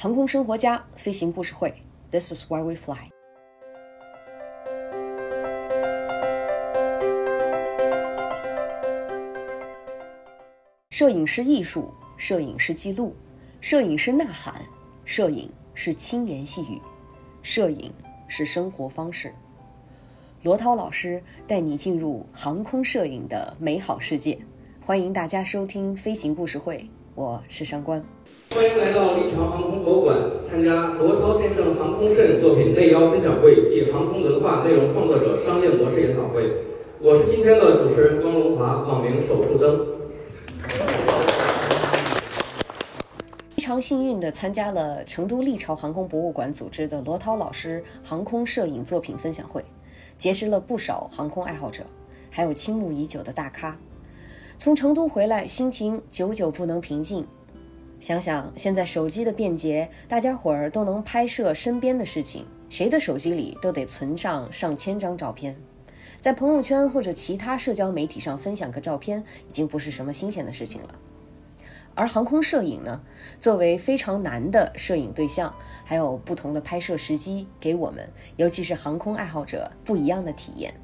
航空生活家飞行故事会，This is why we fly。摄影是艺术，摄影是记录，摄影是呐喊，摄影是轻言细语，摄影是生活方式。罗涛老师带你进入航空摄影的美好世界，欢迎大家收听飞行故事会，我是上官。欢迎来到立朝航空博物馆，参加罗涛先生航空摄影作品内邀分享会暨航空文化内容创作者商业模式研讨会。我是今天的主持人关龙华，网名手术灯。非常幸运地参加了成都立朝航空博物馆组织的罗涛老师航空摄影作品分享会，结识了不少航空爱好者，还有倾慕已久的大咖。从成都回来，心情久久不能平静。想想现在手机的便捷，大家伙儿都能拍摄身边的事情，谁的手机里都得存上上千张照片，在朋友圈或者其他社交媒体上分享个照片，已经不是什么新鲜的事情了。而航空摄影呢，作为非常难的摄影对象，还有不同的拍摄时机，给我们，尤其是航空爱好者不一样的体验。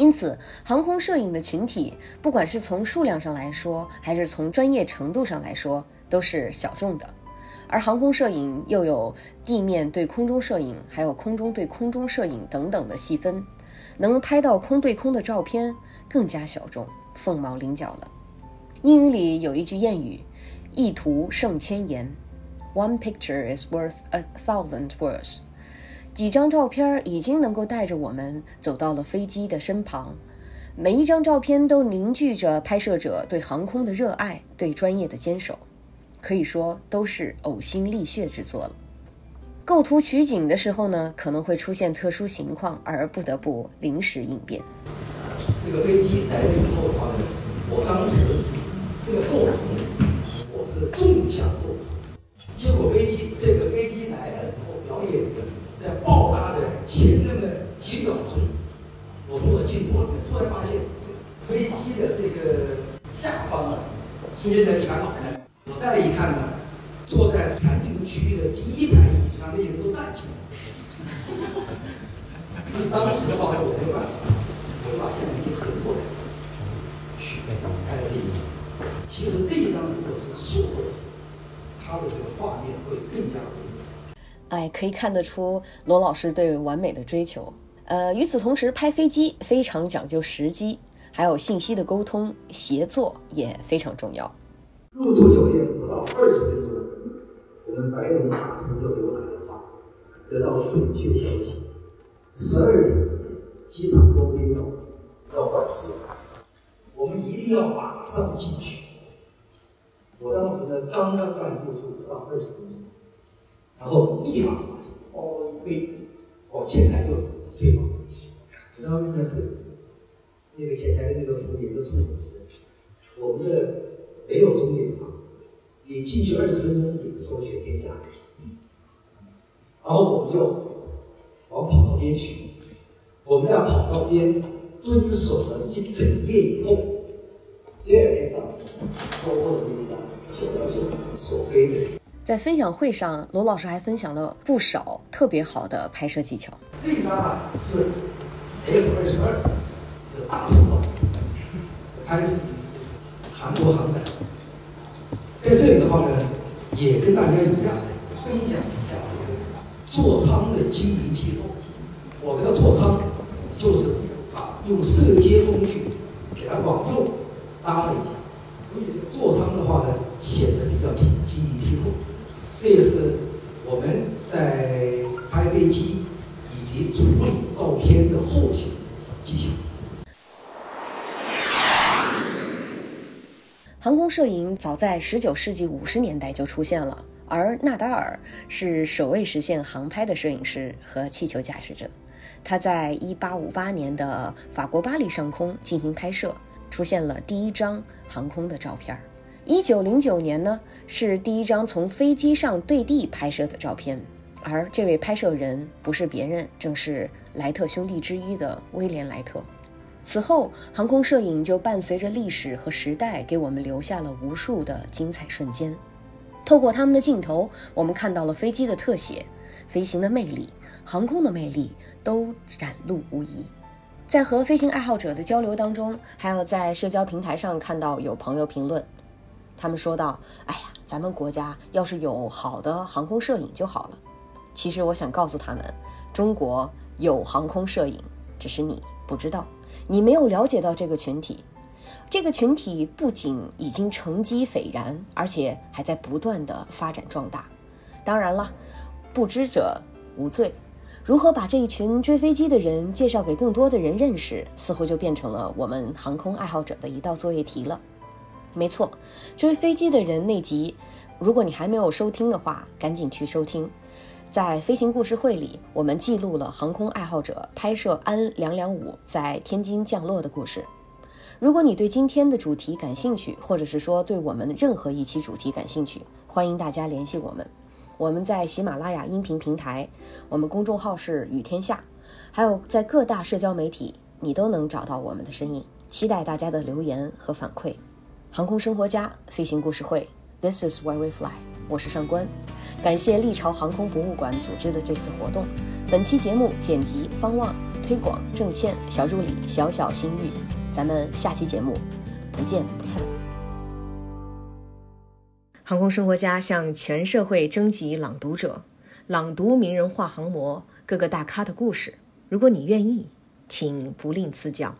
因此，航空摄影的群体，不管是从数量上来说，还是从专业程度上来说，都是小众的。而航空摄影又有地面对空中摄影，还有空中对空中摄影等等的细分，能拍到空对空的照片更加小众，凤毛麟角了。英语里有一句谚语。一图胜千言，One picture is worth a thousand words。几张照片已经能够带着我们走到了飞机的身旁，每一张照片都凝聚着拍摄者对航空的热爱，对专业的坚守，可以说都是呕心沥血之作了。构图取景的时候呢，可能会出现特殊情况，而不得不临时应变。这个飞机来了以后的话呢，我当时这个构图。我是纵向构图，结果飞机这个飞机来了以后表演，在爆炸的前那么几秒钟，我从我镜头里面突然发现，这飞机的这个下方啊，出现了一排老人。我再一看呢，坐在残疾区域的第一排椅子上那些人都站起来。当时的话呢，我没有办法，我就把相机横过来，去拍了这一张。其实这一张如果是竖构图，它的这个画面会更加唯美。哎，可以看得出罗老师对完美的追求。呃，与此同时，拍飞机非常讲究时机，还有信息的沟通协作也非常重要。入住酒店不到二十分钟，我们白龙马师就给我打电话，得到准确消息：十二点机场周边要要管制。我们一定要马上进去。我当时呢，刚刚办入住不到二十分钟，然后立马马上哦一杯，哦前台就退房。我当时印象特别深，那个前台的那个服务员都冲我说：“我们这没有终点房，你进去二十分钟也是收全天价。”然后我们就往跑道边去，我们在跑道边蹲守了一整夜以后。第二天早上，收获了这一张小雕熊所飞的。在分享会上，罗老师还分享了不少特别好的拍摄技巧。这张啊是 F 二十二的大头照，拍摄韩国航展。在这里的话呢，也跟大家一样分享一下这个座舱的晶莹剔透。我这个座舱就是啊，用色阶工具给它往右。拉了一下，所以座舱的话呢，显得比较挺晶莹剔透。这也是我们在拍飞机以及处理照片的后期技巧。航空摄影早在十九世纪五十年代就出现了，而纳达尔是首位实现航拍的摄影师和气球驾驶者。他在一八五八年的法国巴黎上空进行拍摄。出现了第一张航空的照片儿。一九零九年呢，是第一张从飞机上对地拍摄的照片，而这位拍摄人不是别人，正是莱特兄弟之一的威廉·莱特。此后，航空摄影就伴随着历史和时代，给我们留下了无数的精彩瞬间。透过他们的镜头，我们看到了飞机的特写、飞行的魅力、航空的魅力都展露无遗。在和飞行爱好者的交流当中，还有在社交平台上看到有朋友评论，他们说道：“哎呀，咱们国家要是有好的航空摄影就好了。”其实我想告诉他们，中国有航空摄影，只是你不知道，你没有了解到这个群体。这个群体不仅已经成绩斐然，而且还在不断的发展壮大。当然了，不知者无罪。如何把这一群追飞机的人介绍给更多的人认识，似乎就变成了我们航空爱好者的一道作业题了。没错，追飞机的人那集，如果你还没有收听的话，赶紧去收听。在飞行故事会里，我们记录了航空爱好者拍摄安两两五在天津降落的故事。如果你对今天的主题感兴趣，或者是说对我们任何一期主题感兴趣，欢迎大家联系我们。我们在喜马拉雅音频平台，我们公众号是雨天下，还有在各大社交媒体，你都能找到我们的身影。期待大家的留言和反馈。航空生活家飞行故事会，This is why we fly。我是上官。感谢历朝航空博物馆组织的这次活动。本期节目剪辑方望，推广郑倩，小助理小小心玉。咱们下期节目不见不散。航空生活家向全社会征集朗读者，朗读名人画航模各个大咖的故事。如果你愿意，请不吝赐教。